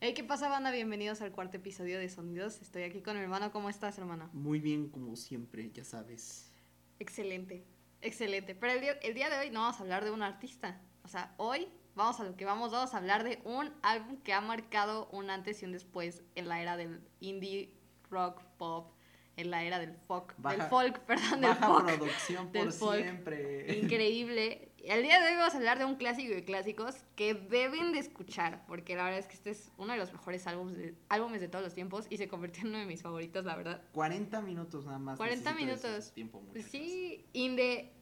Hey, ¿qué pasa, banda? Bienvenidos al cuarto episodio de Sonidos. Estoy aquí con mi hermano. ¿Cómo estás, hermano? Muy bien, como siempre, ya sabes. Excelente, excelente. Pero el día, el día de hoy no vamos a hablar de un artista. O sea, hoy vamos a lo que vamos, vamos a hablar de un álbum que ha marcado un antes y un después en la era del indie, rock, pop, en la era del folk, Baja- del folk, perdón, del Baja folk. producción del por folk. siempre. Increíble. El día de hoy vamos a hablar de un clásico de clásicos que deben de escuchar, porque la verdad es que este es uno de los mejores álbumes de, álbumes de todos los tiempos y se convirtió en uno de mis favoritos, la verdad. 40 minutos nada más. 40 necesito de ese minutos. Tiempo. Sí, in the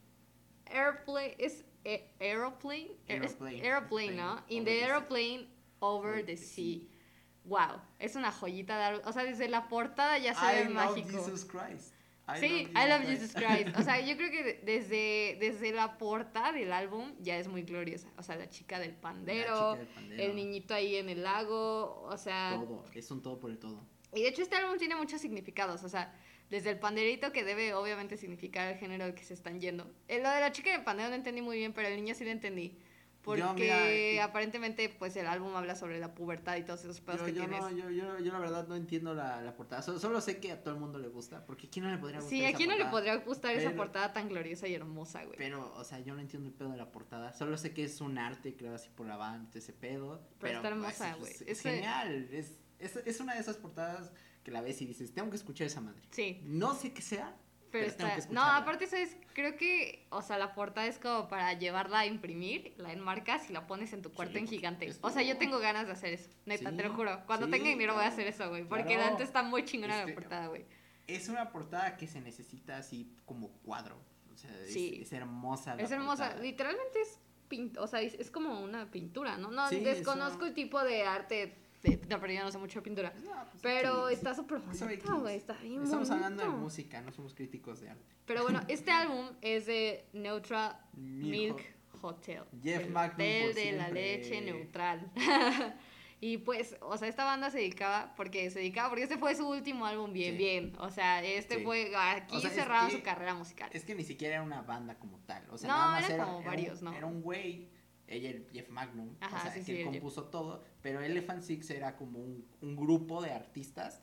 airplane, es aeroplane, Aeroplane. aeroplane, ¿no? In the aeroplane over Over the the sea. Wow, es una joyita de álbum. O sea, desde la portada ya se I ve love mágico. Jesus Christ. I sí, I love Jesus Christ. O sea, yo creo que de- desde, desde la portada del álbum ya es muy gloriosa. O sea, la chica del pandero, chica del pandero. el niñito ahí en el lago, o sea... Todo, es un todo por el todo. Y de hecho este álbum tiene muchos significados, o sea, desde el panderito que debe obviamente significar el género al que se están yendo. Eh, lo de la chica del pandero no entendí muy bien, pero el niño sí lo entendí. Porque Yo, mira, y- aparentemente pues el álbum habla sobre la pubertad y todos esos pedos Yo, que yo tienes. no, yo, yo, yo la verdad no entiendo la, la portada. Solo, solo sé que a todo el mundo le gusta. Porque ¿a quién no le podría gustar Sí, ¿a quién no le podría gustar esa portada tan gloriosa y hermosa, güey? Pero, o sea, yo no entiendo el pedo de la portada. Solo sé que es un arte creado así por la banda, ese pedo. Pero está pues, hermosa, güey. Es, genial. Es, es, es una de esas portadas que la ves y dices, tengo que escuchar esa madre. Sí, No sé qué sea, pero, pero, tengo está... que No, aparte, ¿sabes? Creo que, o sea, la portada es como para llevarla a imprimir, la enmarcas y la pones en tu cuarto Sí, en gigante. es O sea, yo tengo ganas de hacer eso, neta, te lo juro. Cuando sí, tenga dinero voy a hacer eso, güey, porque claro. la neta está muy chingona Es la que- portada, güey. Es una portada que se necesita así como cuadro. O sea, es, Sí. es hermosa. la Es hermosa, portada. literalmente es o sea, es, es como una pintura, ¿no? No, desconozco eso- el tipo de arte, de, no, pero yo no sé mucho de pintura. No, pues, Pero está súper güey, está bien Estamos hablando de música, no somos críticos de arte. Pero bueno, este álbum es de Neutral Milk Milk Hotel. Jeff Magnum hotel de la leche neutral. y pues, o sea, esta banda se dedicaba, porque se dedicaba, porque este fue su último álbum bien, Sí. bien. O sea, este Sí. fue, aquí O sea, es cerraba que- su carrera musical. Es que ni siquiera era una banda como tal. O sea, No, nada más era, como era varios, un, ¿no? Era un güey, ella, el Jeff Magnum, Ajá, o sea, sí, que sí, él el Jeff. compuso todo, pero Elephant Six era como un, un grupo de artistas,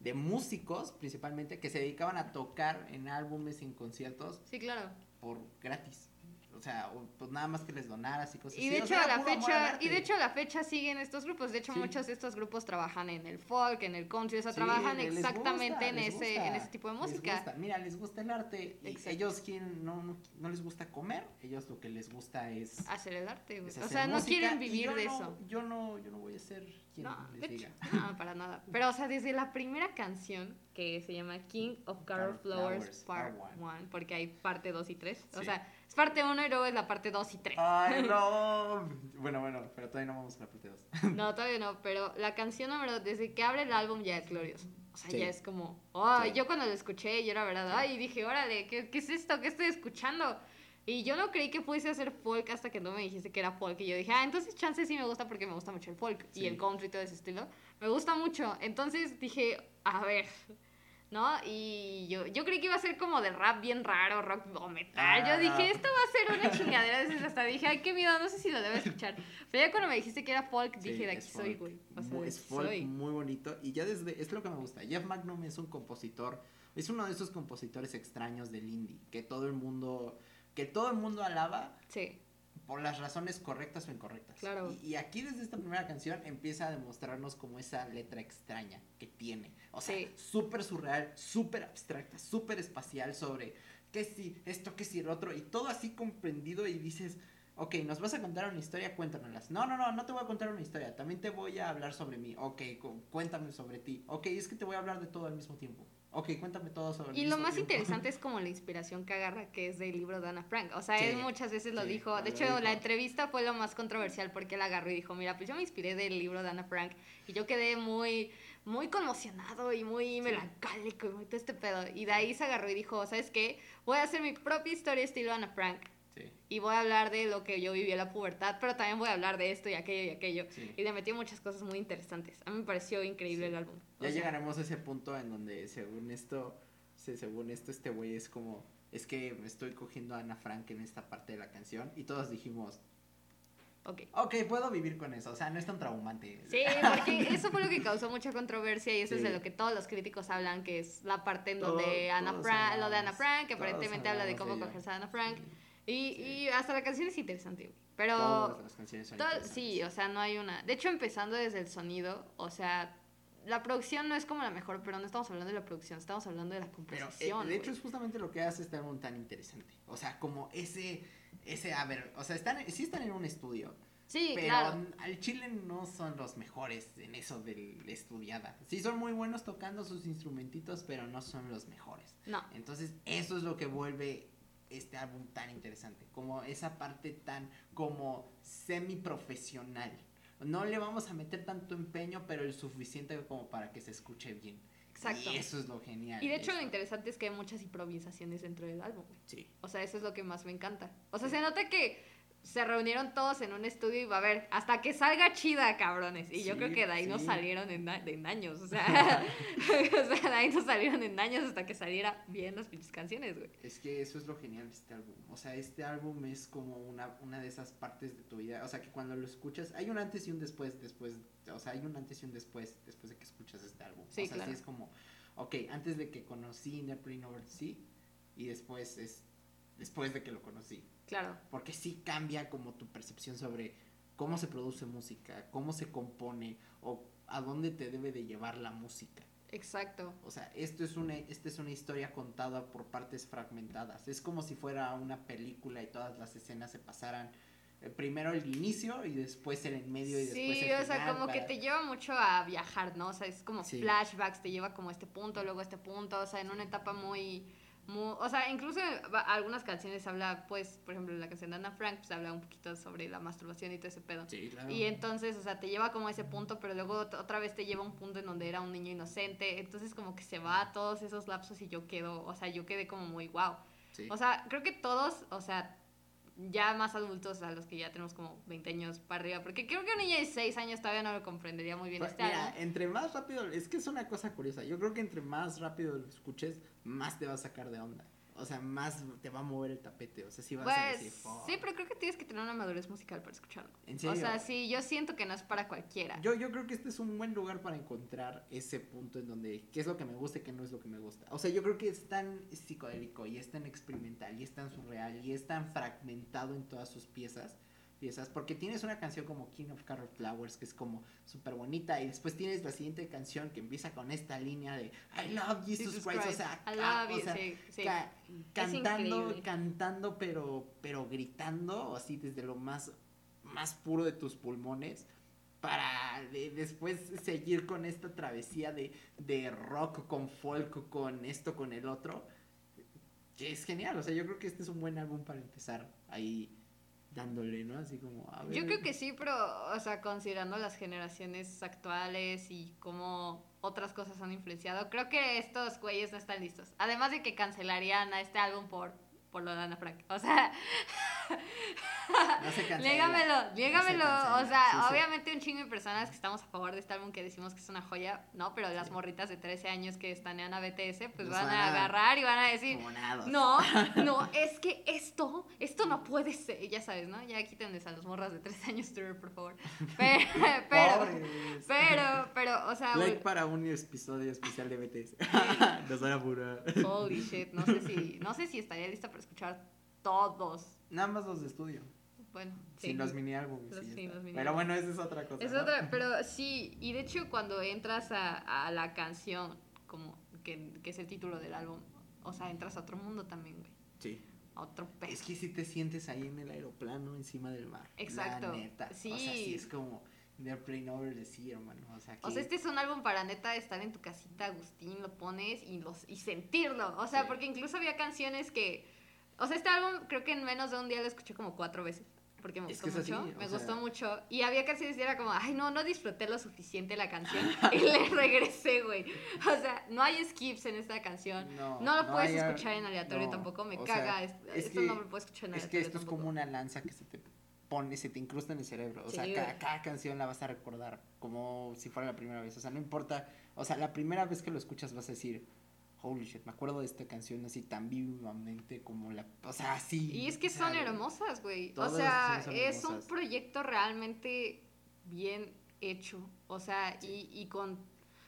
de músicos principalmente, que se dedicaban a tocar en álbumes, en conciertos, Sí, claro. por gratis. O sea, o, pues nada más que les donaras y cosas Y así. de O hecho sea, a la fecha, y de hecho a la fecha siguen estos grupos. De hecho, Sí. muchos de estos grupos trabajan en el folk, en el country, o sea, Sí, trabajan exactamente gusta, en ese, gusta, en ese tipo de les música. gusta. Mira, les gusta el arte. Y ellos quieren, no, no, no les gusta comer, ellos lo que les gusta es Hacer el arte, O sea, no música, quieren vivir de no- eso. Yo no, yo no voy a ser quien les diga. hecho, no, para nada. Pero, o sea, desde la primera canción, que se llama King of Carol Carol Flowers, Flowers, Part Part 1, porque hay parte 2 y 3. O Sí. sea, es parte 1 y luego es la parte 2 y 3. Ay, no. Bueno, bueno, pero todavía no vamos a la parte 2. No, todavía no, pero la canción número, desde que abre el álbum ya es glorioso. O sea, Sí. ya es como, oh, Sí. yo cuando lo escuché, yo la verdad, ay, dije, órale, ¿qué, ¿qué es esto? ¿Qué estoy escuchando? Y yo no creí que pudiese hacer folk hasta que no me dijiste que era folk. Y yo dije, ah, entonces chance sí me gusta porque me gusta mucho el folk y Sí. el country y todo ese estilo. Me gusta mucho. Entonces dije, a ver, ¿no? Y yo, yo creí que iba a ser como de rap bien raro, rock o metal. Yo Ah. dije, esto va a ser una chingadera. Entonces hasta dije, ay, qué miedo, no sé si lo debo escuchar. Pero ya cuando me dijiste que era folk, Sí, dije, de aquí soy, güey. O sea, es folk soy. muy bonito. Y ya desde. Es lo que me gusta. Jeff Magnum es un compositor. Es uno de esos compositores extraños del indie. Que todo el mundo. Que todo el mundo alaba Sí, por las razones correctas o incorrectas. Claro. Y, y aquí desde esta primera canción empieza a demostrarnos como esa letra extraña que tiene. O sea, Sí. súper surreal, súper abstracta, súper espacial sobre qué si esto, qué si el otro, y todo así comprendido y dices, ok, nos vas a contar una historia, cuéntanoslas. No, no, no, no te voy a contar una historia, también te voy a hablar sobre mí. Ok, cu- cuéntame sobre ti. Ok, es que te voy a hablar de todo al mismo tiempo. Ok, cuéntame todo sobre Y lo más tiempo. interesante es como la inspiración que agarra, que es del libro de Ana Frank. O sea, Sí, él muchas veces lo sí, dijo. De hecho, dijo. la entrevista fue lo más controversial porque él agarró y dijo, mira, pues yo me inspiré del libro de Ana Frank y yo quedé muy, muy conmocionado y muy melancólico y muy todo este pedo. Y de ahí se agarró y dijo, ¿sabes qué? Voy a hacer mi propia historia estilo Ana Frank. Sí, Y voy a hablar de lo que yo viví en la pubertad, pero también voy a hablar de esto y aquello y aquello. sí. Y le metió muchas cosas muy interesantes. A mí me pareció increíble Sí. el álbum. O Ya sea, llegaremos a ese punto en donde según esto, se- según esto este güey es como, es que me estoy cogiendo a Ana Frank en esta parte de la canción y todos dijimos, Ok. Ok, puedo vivir con eso, o sea, no es tan traumante. Sí, porque eso fue lo que causó mucha controversia y eso es de lo que todos los críticos hablan, que es la parte en Todo- donde Ana Frank, lo de Ana Frank, que aparentemente habla de cómo de cogerse a Ana Frank. Y, Sí. y hasta la canción es interesante, güey. Pero Todas las canciones son todo- sí, o sea, no hay una. De hecho, empezando desde el sonido, o sea, la producción no es como la mejor, pero no estamos hablando de la producción, estamos hablando de la Pero composición. eh, de hecho es justamente lo que hace este álbum tan interesante. O sea, como ese, ese, a ver, o sea, están, sí están en un estudio, sí, pero claro. al chile no son los mejores en eso de estudiada. Sí son muy buenos tocando sus instrumentitos, pero no son los mejores. No, Entonces, eso es lo que vuelve este álbum tan interesante, como esa parte tan como semi profesional. No le vamos a meter tanto empeño, pero el suficiente como para que se escuche bien. exacto. Y eso es lo genial. Y de hecho, lo interesante es que hay muchas improvisaciones dentro del álbum. Sí. O sea, eso es lo que más me encanta. O sea, Sí. se nota que se reunieron todos en un estudio y va a ver, hasta que salga chida, cabrones. Y yo creo que de ahí no salieron en, en años. O sea, o sea, de ahí no salieron en años hasta que saliera bien las pinches canciones, güey. Es que eso es lo genial de este álbum. O sea, este álbum es como una, una de esas partes de tu vida. O sea, que cuando lo escuchas, hay un antes y un después, después, o sea, hay un antes y un después, después de que escuchas este álbum. Sí, o sea, claro. sí es como, ok, antes de que conocí Brain Over Sea, y después es, después de que lo conocí. Claro. Porque sí cambia como tu percepción sobre cómo se produce música, cómo se compone, o a dónde te debe de llevar la música. Exacto. O sea, esto es una, esta es una historia contada por partes fragmentadas. Es como si fuera una película y todas las escenas se pasaran eh, primero el inicio y después el en medio y después Sí, el o sea, final como que te lleva mucho a viajar, ¿no? O sea, es como Sí. flashbacks, te lleva como a este punto, luego a este punto, o sea, en una etapa muy... muy o sea, incluso algunas canciones habla, pues, por ejemplo, la canción de Anna Frank, pues habla un poquito sobre la masturbación y todo ese pedo. Sí, claro. Y entonces, o sea, te lleva como a ese punto, pero luego ot- otra vez te lleva a un punto en donde era un niño inocente. Entonces, como que se va a todos esos lapsos y yo quedo, o sea, yo quedé como muy wow. Sí. O sea, creo que todos, o sea, ya más adultos, a los que ya tenemos como 20 años para arriba, porque creo que un niño de 6 años todavía no lo comprendería muy bien Pues, este mira, entre más rápido, es que es una cosa curiosa. Yo creo que entre más rápido lo escuches, más te va a sacar de onda. O sea, más te va a mover el tapete. O sea, sí vas a Pues decir, "Fuck". sí, pero creo que tienes que tener una madurez musical para escucharlo. ¿En O serio? sea, sí, yo siento que no es para cualquiera. Yo, yo creo que este es un buen lugar para encontrar ese punto en donde qué es lo que me gusta y qué no es lo que me gusta. O sea, yo creo que es tan psicodélico y es tan experimental y es tan surreal y es tan fragmentado en todas sus piezas. Piezas, porque tienes una canción como King of Carrot Flowers que es como súper bonita y después tienes la siguiente canción que empieza con esta línea de I love Jesus, Jesus Christ, o sea, I ca- love o you, sea, sí, sí. ca- cantando, increíble. cantando pero pero gritando así desde lo más más puro de tus pulmones para de- después seguir con esta travesía de, de rock con folk con esto con el otro que es genial o sea yo creo que este es un buen álbum para empezar ahí dándole no así como a ver Yo creo que sí, pero, o sea, considerando las generaciones actuales y cómo otras cosas han influenciado, creo que estos güeyes no están listos. Además de que cancelarían a este álbum por, por lo de Ana Frank. O sea, no se cancela. Niégamelo. cancela, o sea, sí, sí. obviamente un chingo de personas que estamos a favor de este álbum que decimos que es una joya, no, pero las Sí. morritas de 13 años que estanean a BTS, pues Nos van a agarrar y van a decir, no, no, es que esto, esto no puede ser, ya sabes, ¿no? Ya quítenles a los morras de 13 años, Twitter, por favor. Pero, pero, pero, o sea, like para un episodio especial de BTS nos van a apurar holy shit, no sé si, no sé si estaría lista para escuchar todos. nada más los de estudio Bueno, sí. sin los mini álbumes Los- sí, está. los mini pero bueno esa es otra cosa Es ¿no? otra, pero sí, y de hecho cuando entras a, a la canción, como que, que es el título del álbum, o sea, entras a otro mundo también, güey. sí A otro pedo. Es que si te sientes ahí en el aeroplano encima del mar. Exacto, La neta. O sea, sí. sí es como The Plane Over the Sea, hermano. O sea, que... O sea, este es un álbum para neta estar en tu casita, Agustín, lo pones y los y sentirlo. O sea, Sí. porque incluso había canciones que. O sea, este álbum creo que en menos de un día lo escuché como cuatro veces. Porque me Es gustó que es mucho. así, me sea- gustó mucho. Y había canciones y era como, ay, no, no disfruté lo suficiente la canción. y le regresé, güey. O sea, no hay skips en esta canción. No, No, lo no puedes hay escuchar en aleatorio no, tampoco. Me caga. sea, es- es esto que- no lo puedes escuchar en Es aleatorio. que esto es tampoco. como una lanza que se te pone, se te incrusta en el cerebro. O sea, Sí, cada, güey. cada canción la vas a recordar como si fuera la primera vez. O sea, no importa. O sea, la primera vez que lo escuchas vas a decir, holy shit, me acuerdo de esta canción así tan vivamente como la, o sea, así. Y es que son hermosas, güey. O sea, es un proyecto realmente bien hecho. O sea, y, y con,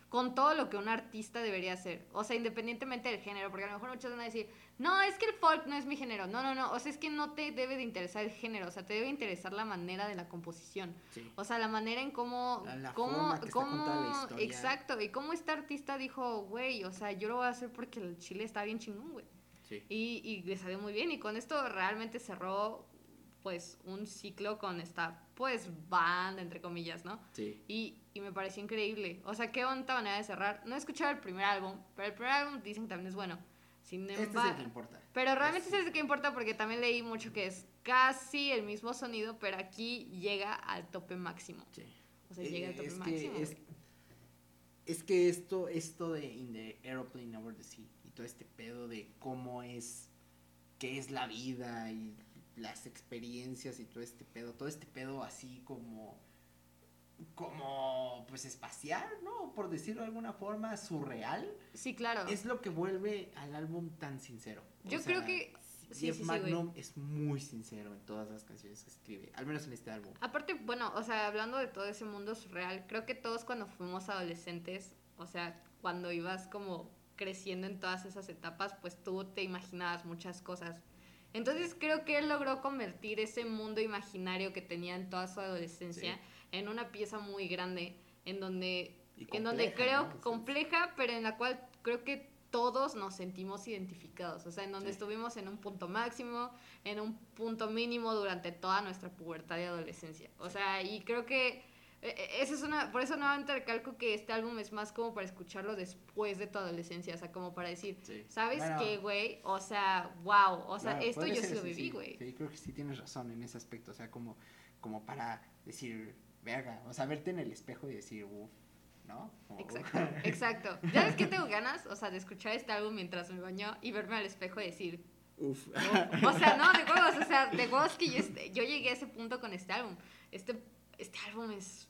con todo lo que un artista debería hacer. O sea, independientemente del género, porque a lo mejor muchos van a decir, no, es que el folk no es mi género. No, no, no. O sea, es que no te debe de interesar el género. O sea, te debe interesar la manera de la composición. Sí. O sea, la manera en cómo... La- la cómo, forma que cómo- contada la historia. Exacto. Y cómo este artista dijo, güey, o sea, yo lo voy a hacer porque el chile está bien chingón, güey. Sí. Y, y le salió muy bien. Y con esto realmente cerró, pues, un ciclo con esta, pues, banda, entre comillas, ¿no? Sí. Y, y me pareció increíble. O sea, qué bonita manera de cerrar. No he escuchado el primer álbum, pero el primer álbum dicen que también es bueno. Sin Este es embargo, el que importa. pero realmente Este- es el que importa porque también leí mucho que es casi el mismo sonido, pero aquí llega al tope máximo. Sí. O sea, llega al tope es máximo. que es, es que esto esto de in the aeroplane over the sea y todo este pedo de cómo es qué es la vida y las experiencias y todo este pedo todo este pedo así como como pues espacial no por decirlo de alguna forma surreal Sí, claro. es lo que vuelve al álbum tan sincero O Yo sea, creo que- sí, Jeff sí, sí, güey. Magnum es muy sincero en todas las canciones que escribe al menos en este álbum Aparte, bueno, o sea, hablando de todo ese mundo surreal, creo que todos cuando fuimos adolescentes, o sea, cuando ibas como creciendo en todas esas etapas, pues tú te imaginabas muchas cosas. Entonces creo que él logró convertir ese mundo imaginario que tenía en toda su adolescencia Sí. en una pieza muy grande, en donde, en donde creo compleja, pero en la cual creo que todos nos sentimos identificados, o sea, en donde Sí. estuvimos en un punto máximo, en un punto mínimo durante toda nuestra pubertad y adolescencia. O sea, y creo que esa es una, por eso nuevamente recalco que este álbum es más como para escucharlo después de tu adolescencia, o sea, como para decir, Sí. ¿sabes Bueno, qué, güey? O sea, wow, o sea, Claro, esto yo sí lo viví, güey. Sí, creo que sí tienes razón en ese aspecto. O sea, como, como para decir, verga. O sea, verte en el espejo y decir, uff, ¿no? Como, Exacto, exacto. ¿Ya ves que tengo ganas? O sea, de escuchar este álbum mientras me baño y verme al espejo y decir, Uf. "Uf". o sea, no, de huevos, o sea, de huevos que yo, este- yo llegué a ese punto con este álbum. Este, este álbum es...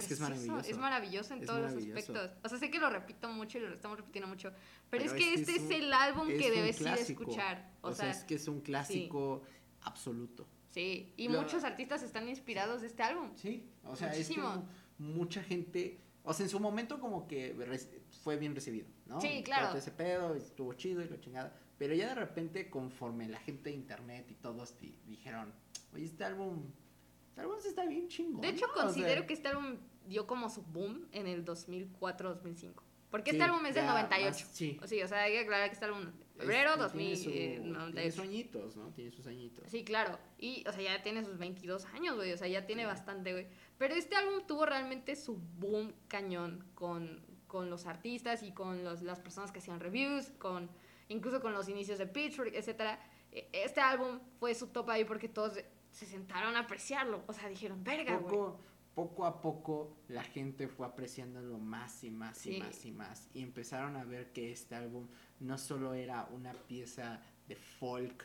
Es que es maravilloso. Es maravilloso en Es todos maravilloso. los aspectos. O sea, sé que lo repito mucho y lo estamos repitiendo mucho, pero, Pero es que es que este es el álbum que debes ir a escuchar. O, O sea, sea, es que es un clásico absoluto. sí. Y Lo- muchos artistas están inspirados de este álbum. Sí, o sea, Muchísimo. es que mucha gente, o sea, en su momento como que fue bien recibido, ¿no? Sí, claro. Todo ese pedo, estuvo chido y la chingada, pero ya de repente conforme la gente de internet y todos di- dijeron, oye, este álbum, este álbum sí está bien chingón. De hecho, ¿no? O sea, considero que este álbum dio como su boom en el 2004-2005. Porque este álbum es del ya 98. más- sí. O sí, o sea, hay que aclarar que este álbum febrero Este, tiene 2000, su- eh, Tiene 98. sus añitos, ¿no? Tiene sus añitos. Sí, claro. Y, o sea, ya tiene sus 22 años, güey. O sea, ya tiene bastante, güey. Pero este álbum tuvo realmente su boom cañón con, con los artistas y con los, las personas que hacían reviews, con incluso con los inicios de Pitchfork, etcétera. E- Este álbum fue su top ahí porque todos se sentaron a apreciarlo. O sea, dijeron, verga, güey. Poco, a poco la gente fue apreciándolo más y más y más y más. Y empezaron a ver que este álbum no solo era una pieza de folk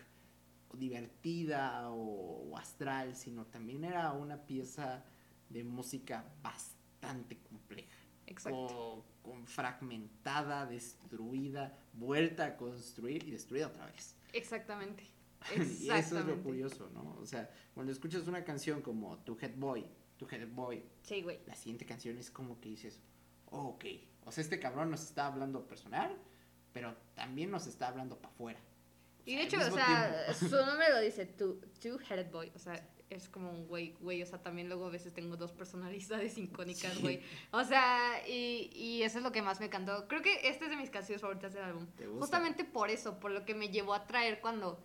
divertida o, o astral, sino también era una pieza de música bastante compleja. Exacto. Con, con fragmentada, destruida, vuelta a construir y destruida otra vez. Exactamente. Y eso es lo Exactamente. curioso, ¿no? O sea, cuando escuchas una canción como Tu Head Boy, Tu Head Boy, Sí, güey. la siguiente canción es como que dices, oh, ok, o sea, este cabrón nos está hablando personal, pero también nos está hablando para afuera. Y de hecho, o sea, tiempo. su nombre lo dice, Two- Two-Headed Boy. O sea, es como un güey, güey. O sea, también luego a veces tengo dos personalidades icónicas, Sí. güey. O sea, y, y eso es lo que más me encantó. Creo que esta es de mis canciones favoritas del álbum. ¿Te gusta? Justamente por eso, por lo que me llevó a traer cuando...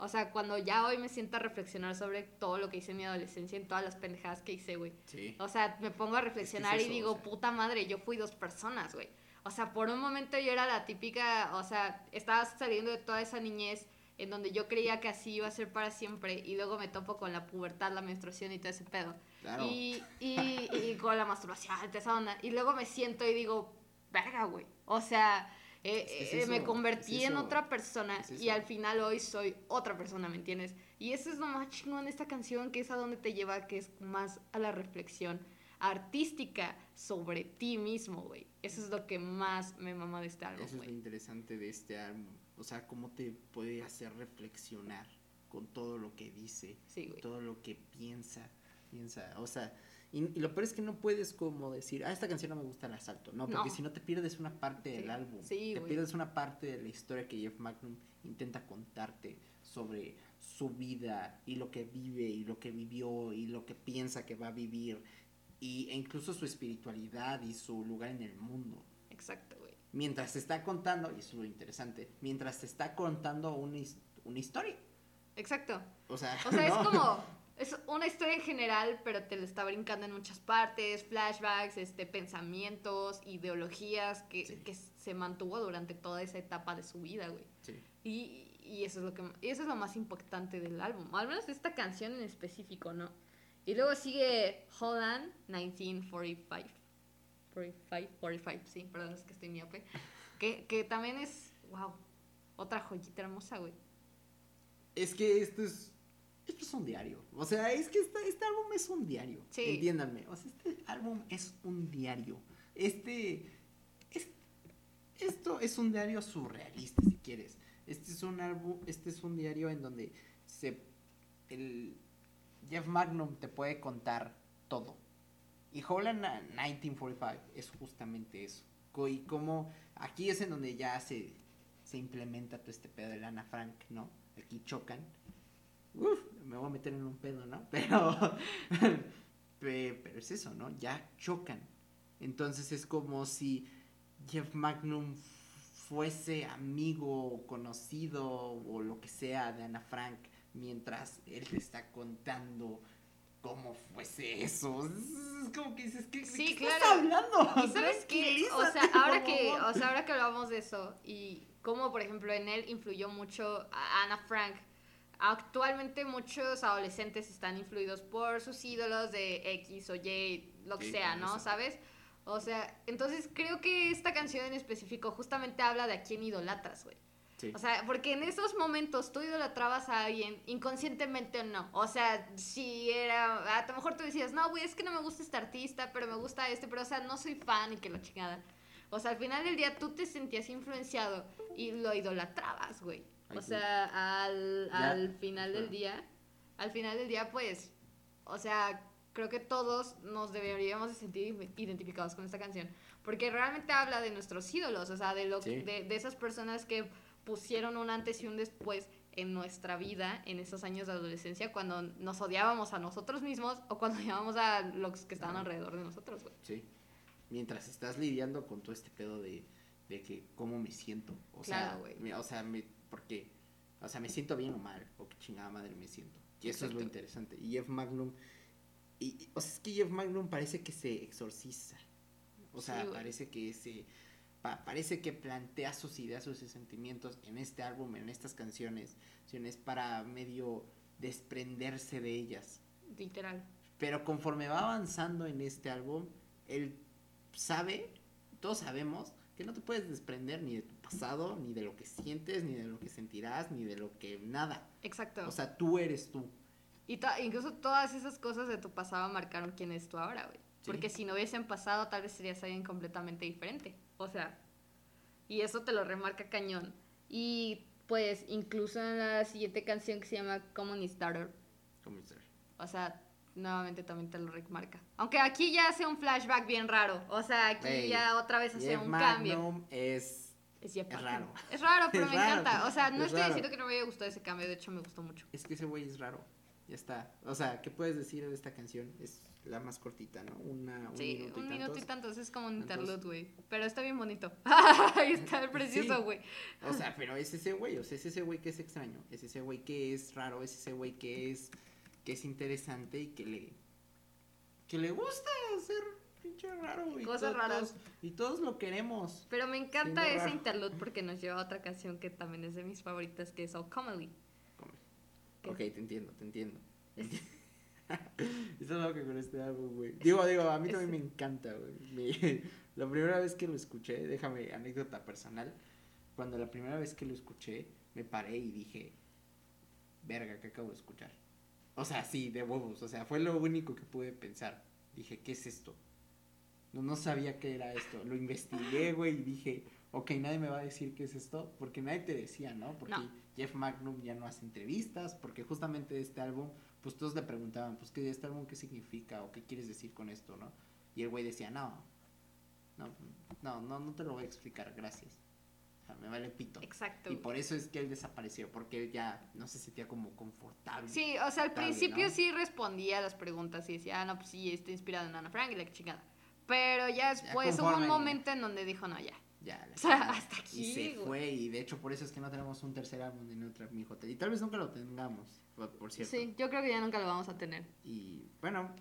O sea, cuando ya hoy me siento a reflexionar sobre todo lo que hice en mi adolescencia, en todas las pendejadas que hice, güey. Sí. O sea, me pongo a reflexionar eso, y digo, o sea. puta madre, yo fui dos personas, güey. O sea, por un momento yo era la típica, o sea, estaba saliendo de toda esa niñez en donde yo creía que así iba a ser para siempre y luego me topo con la pubertad, la menstruación y todo ese pedo. Claro. Y, y, y con la masturbación, esa onda. Y luego me siento y digo, verga, güey. O sea, eh, Es eh, me convertí es en otra persona es y al final hoy soy otra persona, ¿me entiendes? Y eso es lo más chingón de esta canción, que es a donde te lleva, que es más a la reflexión, artística sobre ti mismo, güey. Eso es lo que más me mama de este álbum, Eso es lo interesante de este álbum. O sea, cómo te puede hacer reflexionar con todo lo que dice, Sí, todo lo que piensa, piensa. O sea, y, y lo peor es que no puedes como decir, ah, esta canción no me gusta, la salto. No, porque No. si no te pierdes una parte del Sí. álbum. Sí, te güey. pierdes una parte de la historia que Jeff Magnum intenta contarte sobre su vida y lo que vive y lo que vivió y lo que piensa que va a vivir y, e incluso su espiritualidad y su lugar en el mundo Exacto, güey. mientras te está contando, y eso es lo interesante, mientras te está contando una, una historia. Exacto. O sea, O sea, ¿no? es como, es una historia en general, pero te lo está brincando en muchas partes, flashbacks, este, pensamientos, ideologías que, Sí. que se mantuvo durante toda esa etapa de su vida, güey. Sí. Y, y eso es lo que y eso es lo más importante del álbum, al menos esta canción en específico, ¿no? Y luego sigue Holland 1945. 45, 45, sí, perdón, es que estoy miope. Que, que también es, wow, otra joyita hermosa, güey. Es que esto es, esto es un diario. O sea, es que este álbum es un diario. Sí. Entiéndanme. O sea, este álbum es un diario. Este, es- esto es un diario surrealista, si quieres. Este es un álbum, este es un diario en donde se, el Jeff Magnum te puede contar todo. Y Holland 1945 es justamente eso. Y como aquí es en donde ya se, se implementa todo este pedo de Lana Frank, ¿no? Aquí chocan. Uf, me voy a meter en un pedo, ¿no? Pero, pe- pero es eso, ¿no? Ya chocan. Entonces es como si Jeff Magnum fuese amigo, conocido o lo que sea de Ana Frank mientras él te está contando cómo fuese eso. Es, como que dices, ¿qué, Sí, qué estás claro. hablando? ¿Y sabes qué? O sea, ahora que, o sea, ahora que hablamos de eso y cómo, por ejemplo, en él influyó mucho a Ana Frank. Actualmente muchos adolescentes están influidos por sus ídolos de X o Y, lo que Sí, sea, ¿no? eso. ¿Sabes? O sea, entonces creo que esta canción en específico justamente habla de a quién idolatras, güey. Sí. O sea, porque en esos momentos tú idolatrabas a alguien, inconscientemente o no. O sea, si era. A lo mejor tú decías, no, güey, es que no me gusta este artista, pero me gusta este, pero o sea, no soy fan y que la chingada. O sea, al final del día tú te sentías influenciado y lo idolatrabas, güey. O sea, al, al final del espera. día, al final del día, pues, o sea, creo que todos nos deberíamos de sentir identificados con esta canción. Porque realmente habla de nuestros ídolos, o sea, de, lo, Sí. de, de esas personas que pusieron un antes y un después en nuestra vida en esos años de adolescencia cuando nos odiábamos a nosotros mismos o cuando odiábamos a los que estaban Ajá. alrededor de nosotros, güey. Sí. Mientras estás lidiando con todo este pedo de, de que cómo me siento. O sea, Claro, güey. me- o sea, me, porque, o sea, me siento bien o mal, o qué chingada madre me siento. Y eso es lo interesante. Y Jeff Magnum, y, y- o sea, es que Jeff Magnum parece que se exorciza. O sea, Sí, parece que se, pa- parece que plantea sus ideas, sus sentimientos en este álbum, en estas canciones, canciones para medio desprenderse de ellas. Literal. Pero conforme va avanzando en este álbum, él sabe, todos sabemos, que no te puedes desprender ni de tu pasado, ni de lo que sientes, ni de lo que sentirás, ni de lo que nada. Exacto. O sea, tú eres tú. Y to- incluso todas esas cosas de tu pasado marcaron quién es tú ahora, güey. Sí. Porque si no hubiesen pasado, tal vez serías alguien completamente diferente. O sea, y eso te lo remarca cañón. Y pues incluso en la siguiente canción que se llama Common Starter, ¿Cómo ser? o sea, nuevamente también te lo remarca. Aunque aquí ya hace un flashback bien raro. O sea, aquí Ey, ya otra vez hace un cambio. Magnum es... Es, raro. Es raro, pero Es me raro, encanta. O sea, no es estoy raro. diciendo que no me haya gustado ese cambio, de hecho me gustó mucho. Es que ese güey es raro. Ya está. O sea, ¿qué puedes decir de esta canción? Es la más cortita, ¿no? Una, un Sí, minuto y un minuto y tantos. es como un Tantos. interlude, güey. Pero está bien bonito. Ay, está Sí. precioso, güey. O sea, pero es ese güey, o sea, es ese güey que es extraño, es ese güey que es raro, es ese güey que es que es interesante y que le que le gusta ser pinche raro, güey. Cosas To- raras. todos- y todos lo queremos. Pero me encanta ese raro. interlude porque nos lleva a otra canción que también es de mis favoritas, que es All Comedy. Ok, te entiendo, te entiendo. Eso es lo que con este álbum, güey. Digo, digo, a mí también me encanta, güey. La primera vez que lo escuché, déjame anécdota personal. Cuando la primera vez que lo escuché, me paré y dije, verga, ¿qué acabo de escuchar? O sea, sí, de huevos. O sea, fue lo único que pude pensar. Dije, ¿qué es esto? No, no sabía qué era esto. Lo investigué, güey, y dije, ok, nadie me va a decir qué es esto, porque nadie te decía, ¿no? Porque No. Jeff Magnum ya no hace entrevistas, porque justamente este álbum, pues todos le preguntaban, pues, ¿qué este álbum qué significa o qué quieres decir con esto, no? Y el güey decía, no, no, no, no, no te lo voy a explicar, gracias. O sea, me vale pito. Exacto. Y por eso es que él desapareció, porque él ya no se sentía como confortable. Sí, o sea, al principio ¿no? sí respondía a las preguntas y decía, ah, no, pues sí, está inspirado en Ana Frank y la chingada. Pero ya después hubo un momento en donde dijo, no, ya. Ya, la O sea, hasta aquí, Y se güey. fue, y de hecho por eso es que no tenemos un tercer álbum de Neutral Mi Hotel. Y tal vez nunca lo tengamos, por cierto. Sí, yo creo que ya nunca lo vamos a tener. Y bueno,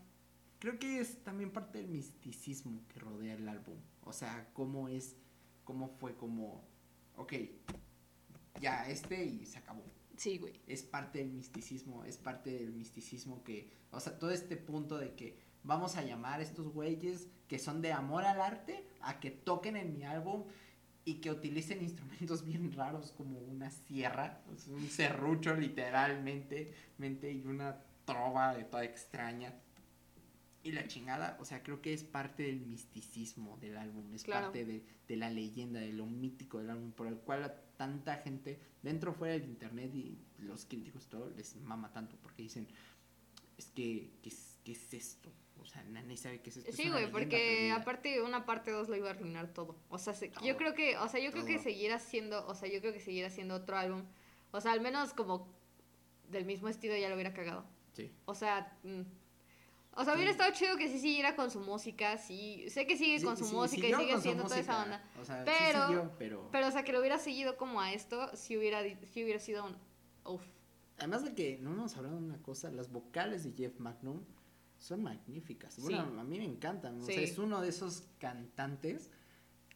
creo que es también parte del misticismo que rodea el álbum. O sea, cómo es, cómo fue como, ok, ya este y se acabó. Sí, güey. Es parte del misticismo, es parte del misticismo que, o sea, todo este punto de que vamos a llamar a estos güeyes que son de amor al arte a que toquen en mi álbum y que utilicen instrumentos bien raros como una sierra, sea, un serrucho literalmente, mente, y una trova de toda extraña. Y la chingada, o sea, creo que es parte del misticismo del álbum, es Claro. parte de, de la leyenda, de lo mítico del álbum, por el cual a tanta gente, dentro fuera del internet y los críticos todo, les mama tanto, porque dicen, es que, ¿qué es, qué es esto? O sea, nadie sabe qué es esto. es Sí, güey, porque perdida". aparte una parte 2 lo iba a arruinar todo. O sea, se- yo creo que, o sea, yo creo que seguir haciendo, o sea, yo creo que seguir haciendo otro álbum, o sea, al menos como del mismo estilo ya lo hubiera cagado. Sí. O sea, mm, o sea, hubiera Sí. estado chido que sí siguiera con su música, sí, sé que sigue Sí, con su sí, música y sigue haciendo toda esa onda. O sea, pero- sí siguió, pero... Pero, o sea, que lo hubiera seguido como a esto, si hubiera, sí hubiera sido un, uf, Además de que no hemos hablado de una cosa, las vocales de Jeff Magnum son magníficas. Bueno, Sí. a mí me encantan. O Sí. sea, es uno de esos cantantes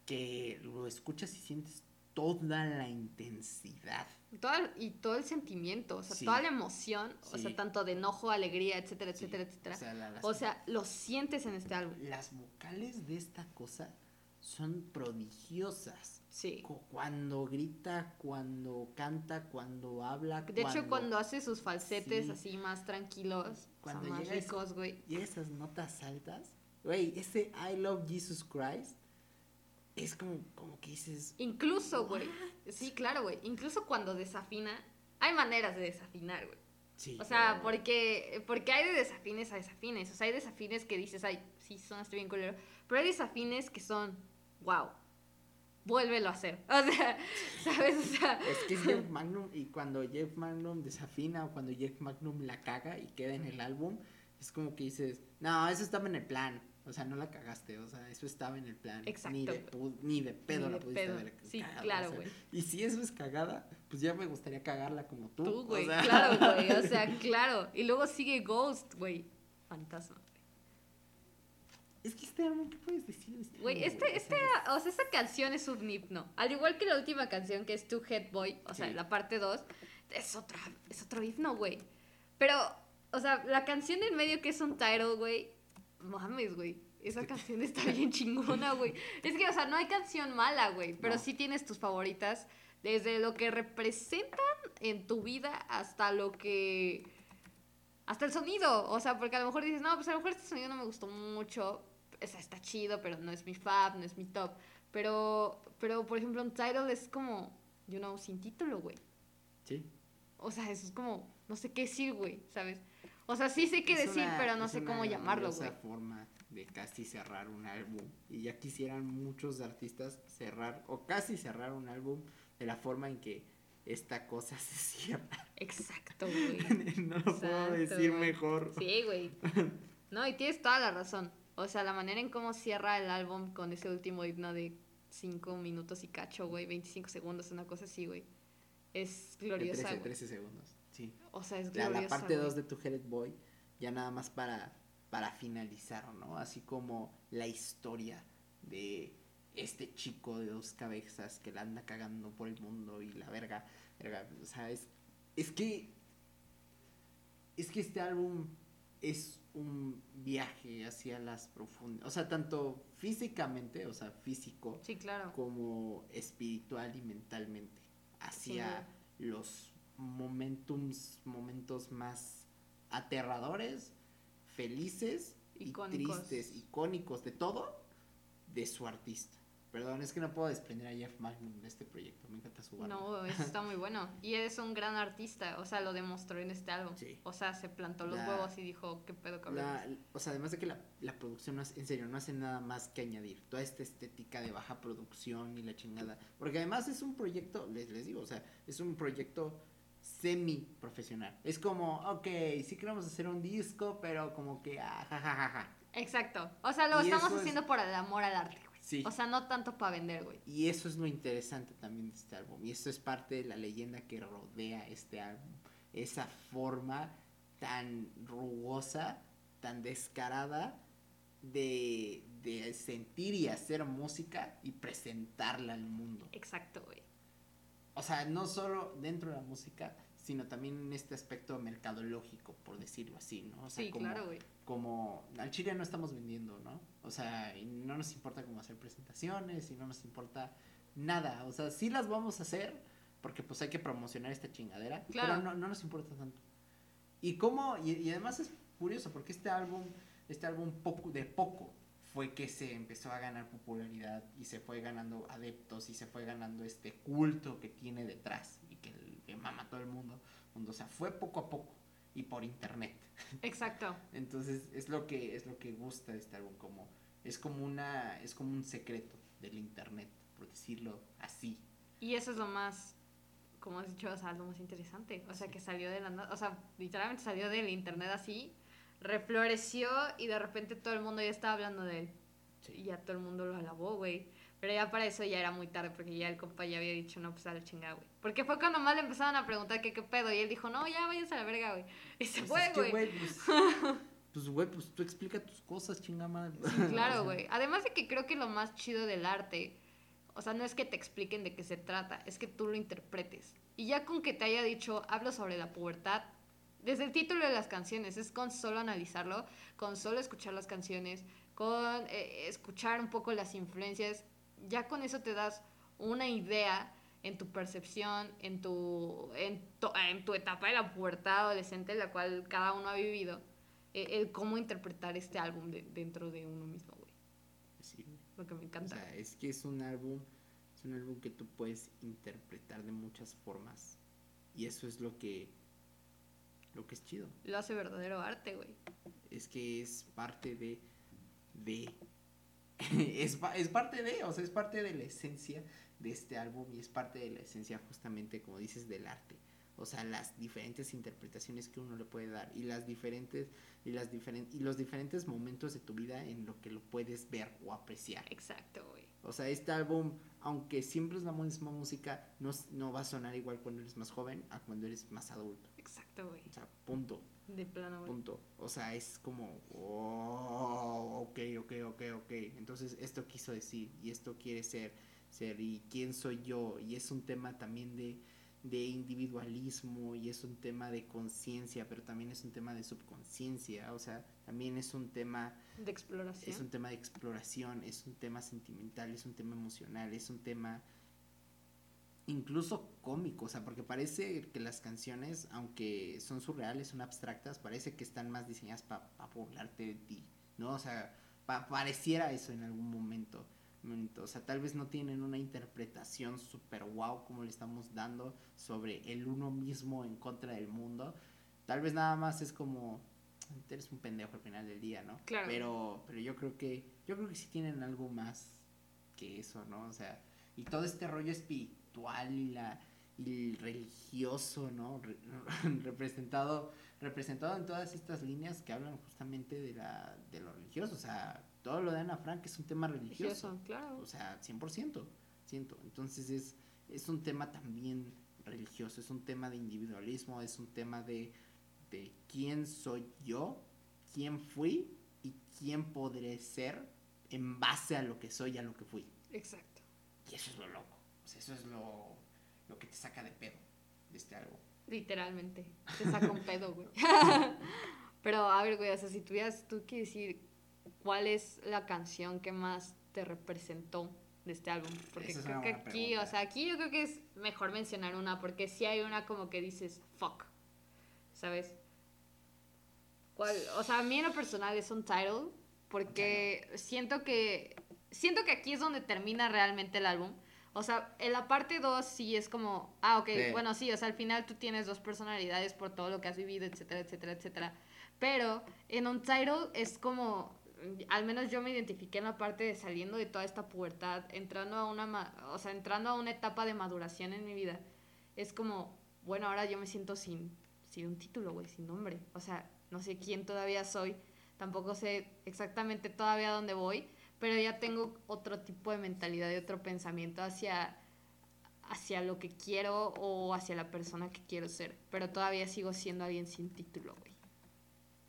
que lo escuchas y sientes toda la intensidad. todo el- y todo el sentimiento, o sea, Sí. toda la emoción, o Sí. sea, tanto de enojo, alegría, etcétera, Sí, etcétera, etcétera. O sea, la- las, O sea, lo sientes en este álbum. las vocales de esta cosa son prodigiosas. Sí. Cu- Cuando grita, cuando canta, cuando habla. De hecho, cuando hace sus falsetes Sí. así más tranquilos, Cuando más llega ese- ricos, güey. Y esas notas altas, güey, ese I love Jesus Christ es como, como que dices, Incluso, güey. Sí, claro, güey. Incluso cuando desafina, hay maneras de desafinar, güey. sí. O sea, porque, porque hay de desafines a desafines. O sea, hay desafines que dices, ay, sí, sonaste bien culero. Pero hay desafines que son, wow, vuélvelo a hacer. O sea, ¿sabes? O sea, Es que es Jeff Magnum y cuando Jeff Magnum desafina o cuando Jeff Magnum la caga y queda en el álbum, es como que dices, no, eso estaba en el plan. O sea, no la cagaste, o sea, eso estaba en el plan. Exacto, Ni de, ni de pedo Ni la de pudiste pedo. haber Sí, cagado, claro, o sea, güey. Y si eso es cagada, pues ya me gustaría cagarla como tú. tú, o güey. sea. Claro, güey. O sea, claro. Y luego sigue Ghost, güey. Fantasma. Es que este álbum, ¿qué puedes decir de este Güey, este, este, o sea, esta canción es un himno. Al igual que la última canción que es Two Head Boy, o sea, la parte 2, es otra, es otro himno, güey. Pero, o sea, la canción en medio que es un title, güey, mames, güey. Esa canción está bien chingona, güey. Es que, o sea, no hay canción mala, güey, pero No. sí tienes tus favoritas. Desde lo que representan en tu vida hasta lo que... Hasta el sonido. O sea, porque a lo mejor dices, no, pues a lo mejor este sonido no me gustó mucho. O sea, está chido, pero no es mi fab, no es mi top. Pero, pero por ejemplo, un title es como, you know, sin título, güey. Sí. O sea, eso es como, no sé qué decir, güey, ¿sabes? O sea, sí sé qué Es decir, una- pero no sé cómo llamarlo, güey. forma de casi cerrar un álbum. Y ya quisieran muchos artistas cerrar, o casi cerrar un álbum de la forma en que esta cosa se cierra. Exacto, güey. no lo puedo Exacto, decir güey. mejor. Sí, güey. No, y tienes toda la razón. O sea, la manera en cómo cierra el álbum con ese último himno de 5 minutos y cacho, güey, 25 segundos, una cosa así, güey. Es De gloriosa, 13, güey. 13 segundos. Sí. O sea, es La, gloriosa. la parte güey. 2 de tu Headed Boy, ya nada más para, para finalizar, ¿no? Así como la historia de este chico de dos cabezas que la anda cagando por el mundo y la verga, verga, o sea, es, es que es que este álbum es un viaje hacia las profundidades, o sea, tanto físicamente, o sea, físico, Sí, claro. como espiritual y mentalmente hacia los momentums, momentos más aterradores, felices Icónicos. y tristes, icónicos, de todo, de su artista. Perdón, es que no puedo desprender a Jeff Magnum de este proyecto. Me encanta su barba. No, eso está muy bueno. Y es un gran artista, o sea, lo demostró en este álbum. Sí. O sea, se plantó los La- huevos y dijo, ¿qué pedo, cabrón? O sea, además de que la, la producción, no hace- en serio, no hace nada más que añadir toda esta estética de baja producción y la chingada. Porque además es un proyecto, les, les digo, o sea, es un proyecto semi profesional. Es como, ok, sí queremos hacer un disco, pero como que, ah, ja, ja, ja, ja. Exacto. O sea, lo Y estamos es- haciendo por el amor al arte. Sí. O sea, no tanto para vender, güey. Y eso es lo interesante también de este álbum. Y eso es parte de la leyenda que rodea este álbum. Esa forma tan rugosa, tan descarada de, de sentir y hacer música y presentarla al mundo. Exacto, güey. O sea, no solo dentro de la música, sino también en este aspecto mercadológico, por decirlo así, ¿no? O sea, Sí, como, claro, güey. como al chile no estamos vendiendo, ¿no? O sea, y no nos importa cómo hacer presentaciones y no nos importa nada. O sea, sí las vamos a hacer porque pues hay que promocionar esta chingadera, Claro. pero no, no nos importa tanto. Y cómo, y, y además es curioso porque este álbum, este álbum poco, de poco fue que se empezó a ganar popularidad y se fue ganando adeptos y se fue ganando este culto que tiene detrás que, mama a todo el mundo. O sea, fue poco a poco y por internet. Exacto. Entonces es lo que es lo que gusta de este álbum como es como una es como un secreto del internet, por decirlo así. Y eso es lo más, como has dicho, o sea, lo más interesante. O sea, que salió de la o sea, literalmente salió del internet así, refloreció y de repente todo el mundo ya estaba hablando de él. Y ya todo el mundo lo alabó, güey. Pero ya para eso ya era muy tarde porque ya el compa ya había dicho, no, pues a la chingada, güey. Porque fue cuando más le empezaban a preguntar que qué pedo y él dijo, no, ya váyanse a la verga, güey. Y se Pues fue, güey. pues, pues güey, pues tú explica tus cosas, chinga madre. Sí, claro, güey. Además de que creo que lo más chido del arte, o sea, no es que te expliquen de qué se trata, es que tú lo interpretes. Y ya con que te haya dicho, hablo sobre la pubertad, desde el título de las canciones, es con solo analizarlo, con solo escuchar las canciones, con eh, escuchar un poco las influencias, ya con eso te das una idea en tu percepción, en tu, en tu, en tu etapa de la pubertad adolescente, la cual cada uno ha vivido, eh, el cómo interpretar este álbum de- dentro de uno mismo, güey. Sí. Lo que me O encanta. sea, es que es un álbum, es un álbum que tú puedes interpretar de muchas formas. Y eso es lo que lo que es chido. Lo hace verdadero arte, güey. es que es parte de de es, es parte de, o sea, es parte de la esencia de este álbum y es parte de la esencia justamente como dices del arte. O sea, las diferentes interpretaciones que uno le puede dar y las diferentes y las diferen- y los diferentes momentos de tu vida en lo que lo puedes ver o apreciar. Exacto, güey. O sea, este álbum, aunque siempre es la misma música, no, no va a sonar igual cuando eres más joven a cuando eres más adulto. Exacto, güey. O sea, punto. De plano, güey. Punto. O sea, es como, oh, ok, ok, ok, ok. Entonces, esto quiso decir y esto quiere ser, ser y quién soy yo. Y es un tema también de, de individualismo y es un tema de conciencia, pero también es un tema de subconsciencia. O sea, también es un tema, De exploración. es un tema de exploración, es un tema sentimental, es un tema emocional, es un tema incluso cómico, o sea, porque parece que las canciones, aunque son surreales, son abstractas, parece que están más diseñadas para burlarte de ti, ¿no? O sea, pa- pareciera eso en algún momento. O sea, tal vez no tienen una interpretación súper wow como le estamos dando sobre el uno mismo en contra del mundo. Tal vez nada más es como, eres un pendejo al final del día, ¿no? Claro. Pero, pero yo creo que, yo creo que sí tienen algo más que eso, ¿no? O sea, y todo este rollo espiritual y la y el religioso, ¿no? Re- representado representado en todas estas líneas que hablan justamente de la de lo religioso, o sea, todo lo de Ana Frank es un tema religioso, Religioso, claro. o sea, 100%, siento. Entonces es es un tema también religioso, es un tema de individualismo, es un tema de de quién soy yo, quién fui y quién podré ser en base a lo que soy y a lo que fui. Exacto. Y eso es lo loco. Sea, eso es lo, lo que te saca de pedo de este álbum. Literalmente. Te saca un pedo, güey. Pero, a ver, güey, o sea, si tuvieras tú que decir cuál es la canción que más te representó de este álbum. Porque Esa creo que aquí, pregunta. o sea, aquí yo creo que es mejor mencionar una, porque sí hay una como que dices, fuck. ¿Sabes? ¿Cuál? O sea, a mí en lo personal es un title porque siento que siento que aquí es donde termina realmente el álbum. O sea, en la parte 2 sí es como, ah, ok, Sí. bueno, sí, o sea, al final tú tienes dos personalidades por todo lo que has vivido, etcétera, etcétera, etcétera. Pero en Untitled es como, al menos yo me identifiqué en la parte de saliendo de toda esta pubertad, entrando a una, o sea, entrando a una etapa de maduración en mi vida. Es como, bueno, ahora yo me siento sin, sin un título, güey, sin nombre. O sea, no sé quién todavía soy, tampoco sé exactamente todavía dónde voy, pero ya tengo otro tipo de mentalidad y otro pensamiento hacia, hacia lo que quiero o hacia la persona que quiero ser. Pero todavía sigo siendo alguien sin título, güey.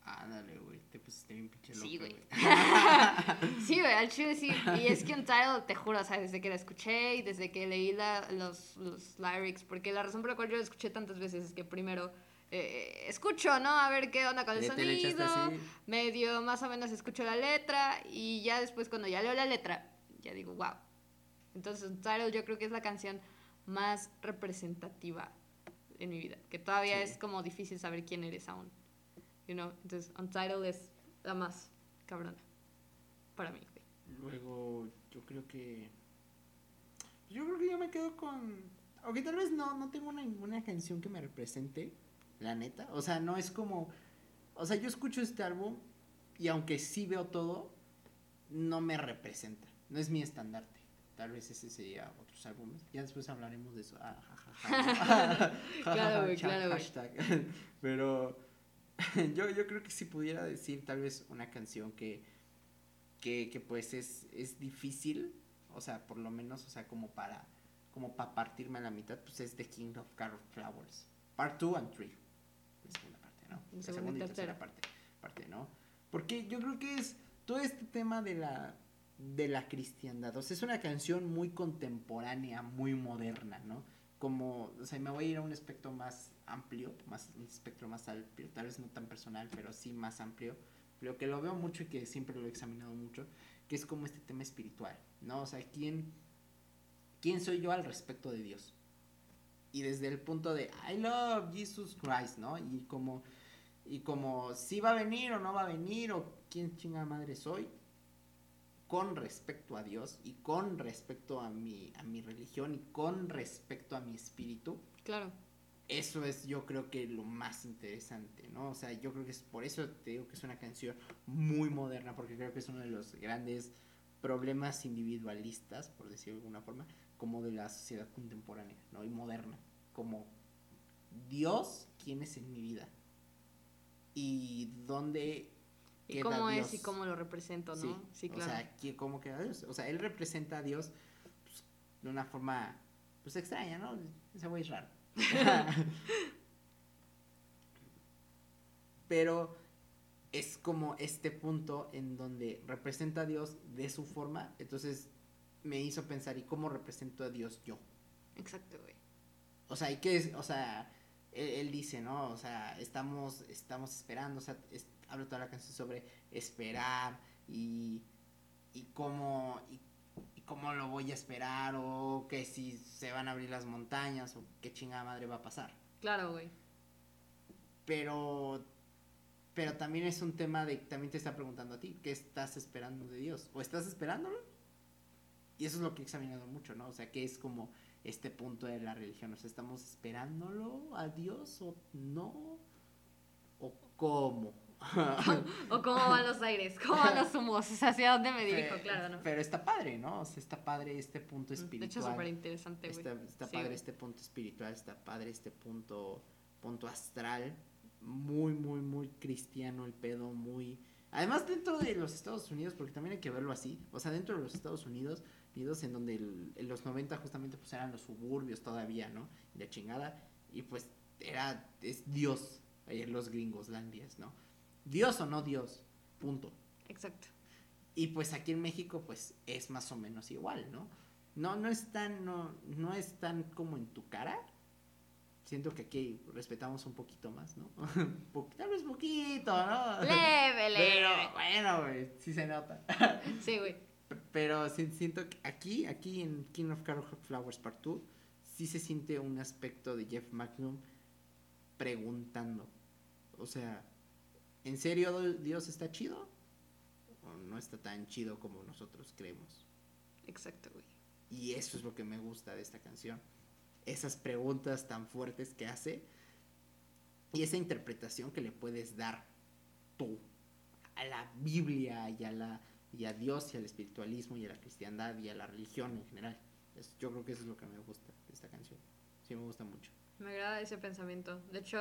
Ándale, güey, te pusiste bien pinche Sí, loca, güey. güey. Sí, güey, al chile sí. Y es que Untitled, te juro, o sea, desde que la escuché y desde que leí la- los, los lyrics, porque la razón por la cual yo la escuché tantas veces es que primero eh, escucho, ¿no? A ver qué onda con el sonido, medio más o menos escucho la letra y ya después cuando ya leo la letra, ya digo, wow. Entonces Untitled yo creo que es la canción más representativa en mi vida, que todavía Sí. es como difícil saber quién eres aún. You know? Entonces Untitled es la más cabrona para mí. Luego, yo creo que. Yo creo que yo me quedo con. Aunque tal vez no, no tengo una, ninguna canción que me represente, la neta. O sea, no es como. O sea, yo escucho este álbum y aunque sí veo todo, no me representa. No es mi estandarte. Tal vez ese sería otros álbumes. Ya después hablaremos de eso. Ah, ja. Claro, güey, Hashtag, claro, güey. hashtag. Pero yo, yo creo que si pudiera decir tal vez una canción que, que, que pues es, es difícil, o sea, por lo menos, o sea, como para como para partirme a la mitad, pues es The King of Carol Flowers. Part 2 and 3. ¿No? La La segunda segunda y tercera tercera. parte, parte, ¿no? Porque yo creo que es todo este tema de la de la cristiandad. O sea, es una canción muy contemporánea, muy moderna, ¿no? Como, o sea, me voy a ir a un espectro más amplio, más un espectro más amplio, tal vez no tan personal, pero sí más amplio, pero que lo veo mucho y que siempre lo he examinado mucho, que es como este tema espiritual, ¿no? O sea, ¿quién, quién soy yo al respecto de Dios? Y desde el punto de I love Jesus Christ, ¿no? Y como y como si va a venir o no va a venir o quién chinga madre soy con respecto a Dios y con respecto a mi a mi religión y con respecto a mi espíritu Claro. eso es yo creo que lo más interesante, ¿no? O sea, yo creo que es por eso te digo que es una canción muy moderna, porque creo que es uno de los grandes problemas individualistas, por decirlo de alguna forma, como de la sociedad contemporánea, ¿no? Y moderna, como Dios, ¿quién es en mi vida? Y dónde Y queda cómo Dios. es y cómo lo represento, ¿no? Sí, claro. O sea, ¿qué- ¿cómo queda Dios? O sea, él representa a Dios pues, de una forma, pues extraña, ¿no? Ese güey es raro. Pero es como este punto en donde representa a Dios de su forma, entonces me hizo pensar, ¿y cómo represento a Dios yo? Exacto, güey. O sea, ¿y qué es? O sea, él, él dice, ¿no? O sea, estamos, estamos esperando, o sea, es- habla toda la canción sobre esperar y, y cómo, y, y cómo lo voy a esperar, o que si se van a abrir las montañas, o qué chingada madre va a pasar. Claro, güey. Pero, pero también es un tema de, también te está preguntando a ti, ¿qué estás esperando de Dios? ¿O estás esperándolo? Y eso es lo que he examinado mucho, ¿no? O sea, que es como este punto de la religión, o sea, ¿estamos esperándolo a Dios o no? ¿O cómo? O cómo van los aires, cómo van los humos, o sea, hacia dónde me dirijo, Pe- claro, ¿no? Pero está padre, ¿no? O sea, está padre este punto De hecho, espiritual. súper interesante, güey. Está, está Sí, padre güey. este punto espiritual, está padre este punto, punto astral, muy, muy, muy cristiano el pedo, muy... Además dentro de los Estados Unidos, porque también hay que verlo así, o sea, dentro de los Estados Unidos, Unidos en donde el- en los 90 justamente pues eran los suburbios todavía, ¿no? Y la chingada, y pues era, es Dios, eh, los gringos, landies, ¿no? Dios o no Dios, punto. Exacto. Y pues aquí en México pues es más o menos igual, ¿no? No, no es tan, no, no es tan como en tu cara. Siento que aquí respetamos un poquito más, ¿no? Tal vez poquito, ¿no? Leve, leve. Pero bueno, güey, sí se nota. Sí, güey. Pero siento que aquí, aquí en King of Carol Flowers Part 2, sí se siente un aspecto de Jeff Magnum preguntando. O sea, ¿En serio Dios está chido? ¿O no está tan chido como nosotros creemos? Exacto, güey. Y eso es lo que me gusta de esta canción. Esas preguntas tan fuertes que hace y esa interpretación que le puedes dar tú a la Biblia y a, la, y a Dios y al espiritualismo y a la cristiandad y a la religión en general. yo creo que eso es lo que me gusta de esta canción. Sí, me gusta mucho. Me agrada ese pensamiento. De hecho,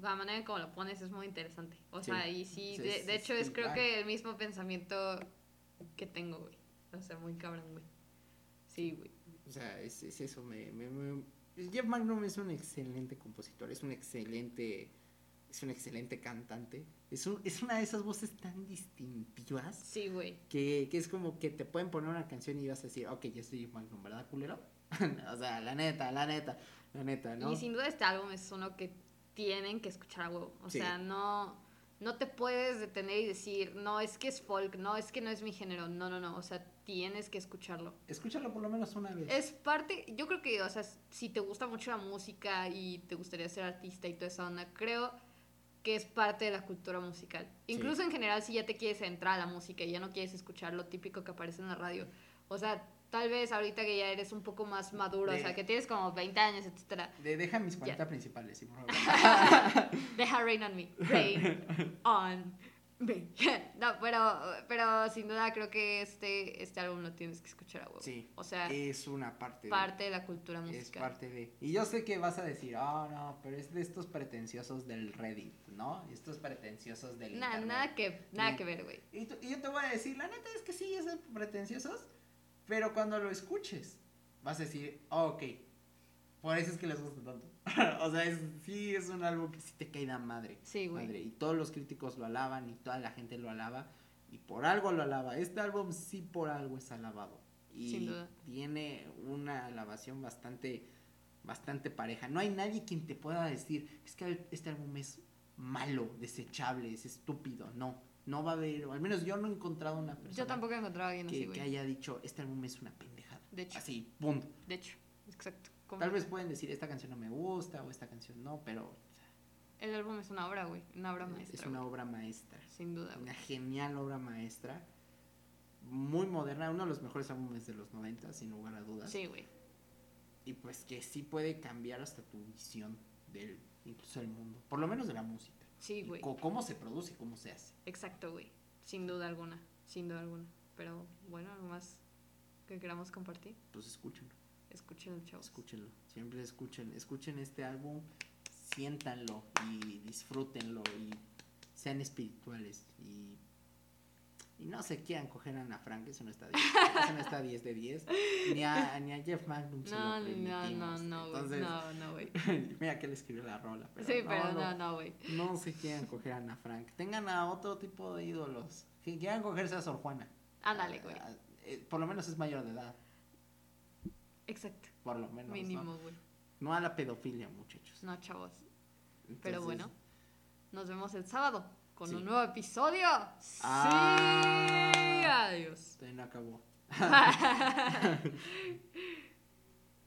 la manera en cómo lo pones es muy interesante. O sea, y sí, de, hecho es, creo que el mismo pensamiento que tengo, güey. O sea, muy cabrón, güey. Sí, güey. O sea, es, eso, me, Jeff Magnum es un excelente compositor, es un excelente es un excelente cantante. Es, un, es una de esas voces tan distintivas. Sí, güey. Que, que, es como que te pueden poner una canción y vas a decir, ok, ya estoy Magnum, ¿verdad, culero? o sea, la neta, la neta, la neta, ¿no? Y sin duda este álbum es uno que tienen que escuchar a huevo. O sea, no, no te puedes detener y decir, no, es que es folk, no, es que no es mi género. No, no, no. O sea, tienes que escucharlo. Escúchalo por lo menos una vez. Es parte, yo creo que, o sea, si te gusta mucho la música y te gustaría ser artista y toda esa onda, creo que es parte de la cultura musical. Incluso en general, si ya te quieres entrar a la música y ya no quieres escuchar lo típico que aparece en la radio. O sea, tal vez ahorita que ya eres un poco más maduro, o sea, que tienes como 20 años, etcétera. De, deja mis 40 principales, sí, por favor. deja Rain on Me. Rain on no, pero, pero sin duda creo que este, este álbum lo tienes que escuchar a huevo. Sí. O sea, es una parte parte de, la cultura musical. Es parte de. Y yo sé que vas a decir, oh no, pero es de estos pretenciosos del Reddit, ¿no? Estos pretenciosos del. Nada, nada que, nada que ver, güey. Y, y, yo te voy a decir, la neta es que sí, es de pretenciosos, pero cuando lo escuches, vas a decir, oh, ok, por eso es que les gusta tanto. o sea, es, sí es un álbum que sí te cae de madre. Sí, güey. Y todos los críticos lo alaban y toda la gente lo alaba. Y por algo lo alaba. Este álbum sí por algo es alabado. Y tiene una alabación bastante, bastante pareja. No hay nadie quien te pueda decir, es que este álbum es malo, desechable, es estúpido. No, no va a haber, o al menos yo no he encontrado una persona. Yo tampoco he encontrado a alguien que, así, que haya dicho, este álbum es una pendejada. De hecho. Así, punto. De hecho, exacto. Tal vez pueden decir, esta canción no me gusta o esta canción no, pero... el álbum es una obra, güey, una obra maestra. Es una obra maestra. Sin duda. Una genial obra maestra. Muy moderna, uno de los mejores álbumes de los 90, sin lugar a dudas. Sí, güey. Y pues que sí puede cambiar hasta tu visión del, incluso del mundo. Por lo menos de la música. Sí, güey. Cómo se produce cómo se hace. Exacto, güey. Sin duda alguna. Sin duda alguna. Pero bueno, algo más que queramos compartir. Pues escúchenlo. Escúchenlo, chavos. Escúchenlo. Siempre escuchen. Escuchen este álbum, siéntanlo y disfrútenlo y sean espirituales. Y, y no se quieran coger a Ana Frank, eso no está 10. eso no está 10 de 10. Ni a, ni a Jeff Magnum no, se lo permitimos. No, no, no, Entonces, no, no, güey. mira que le escribió la rola. Pero sí, pero no, no, güey. No, se quieran coger a Ana Frank. Tengan a otro tipo de ídolos. Que quieran cogerse a Sor Juana. Ándale, güey. Eh, por lo menos es mayor de edad. Exacto. Por lo menos. Mínimo, güey. ¿no? a la pedofilia, muchachos. No, chavos. Pero bueno, nos vemos el sábado con un nuevo episodio. Ah, sí. Adiós. No acabó.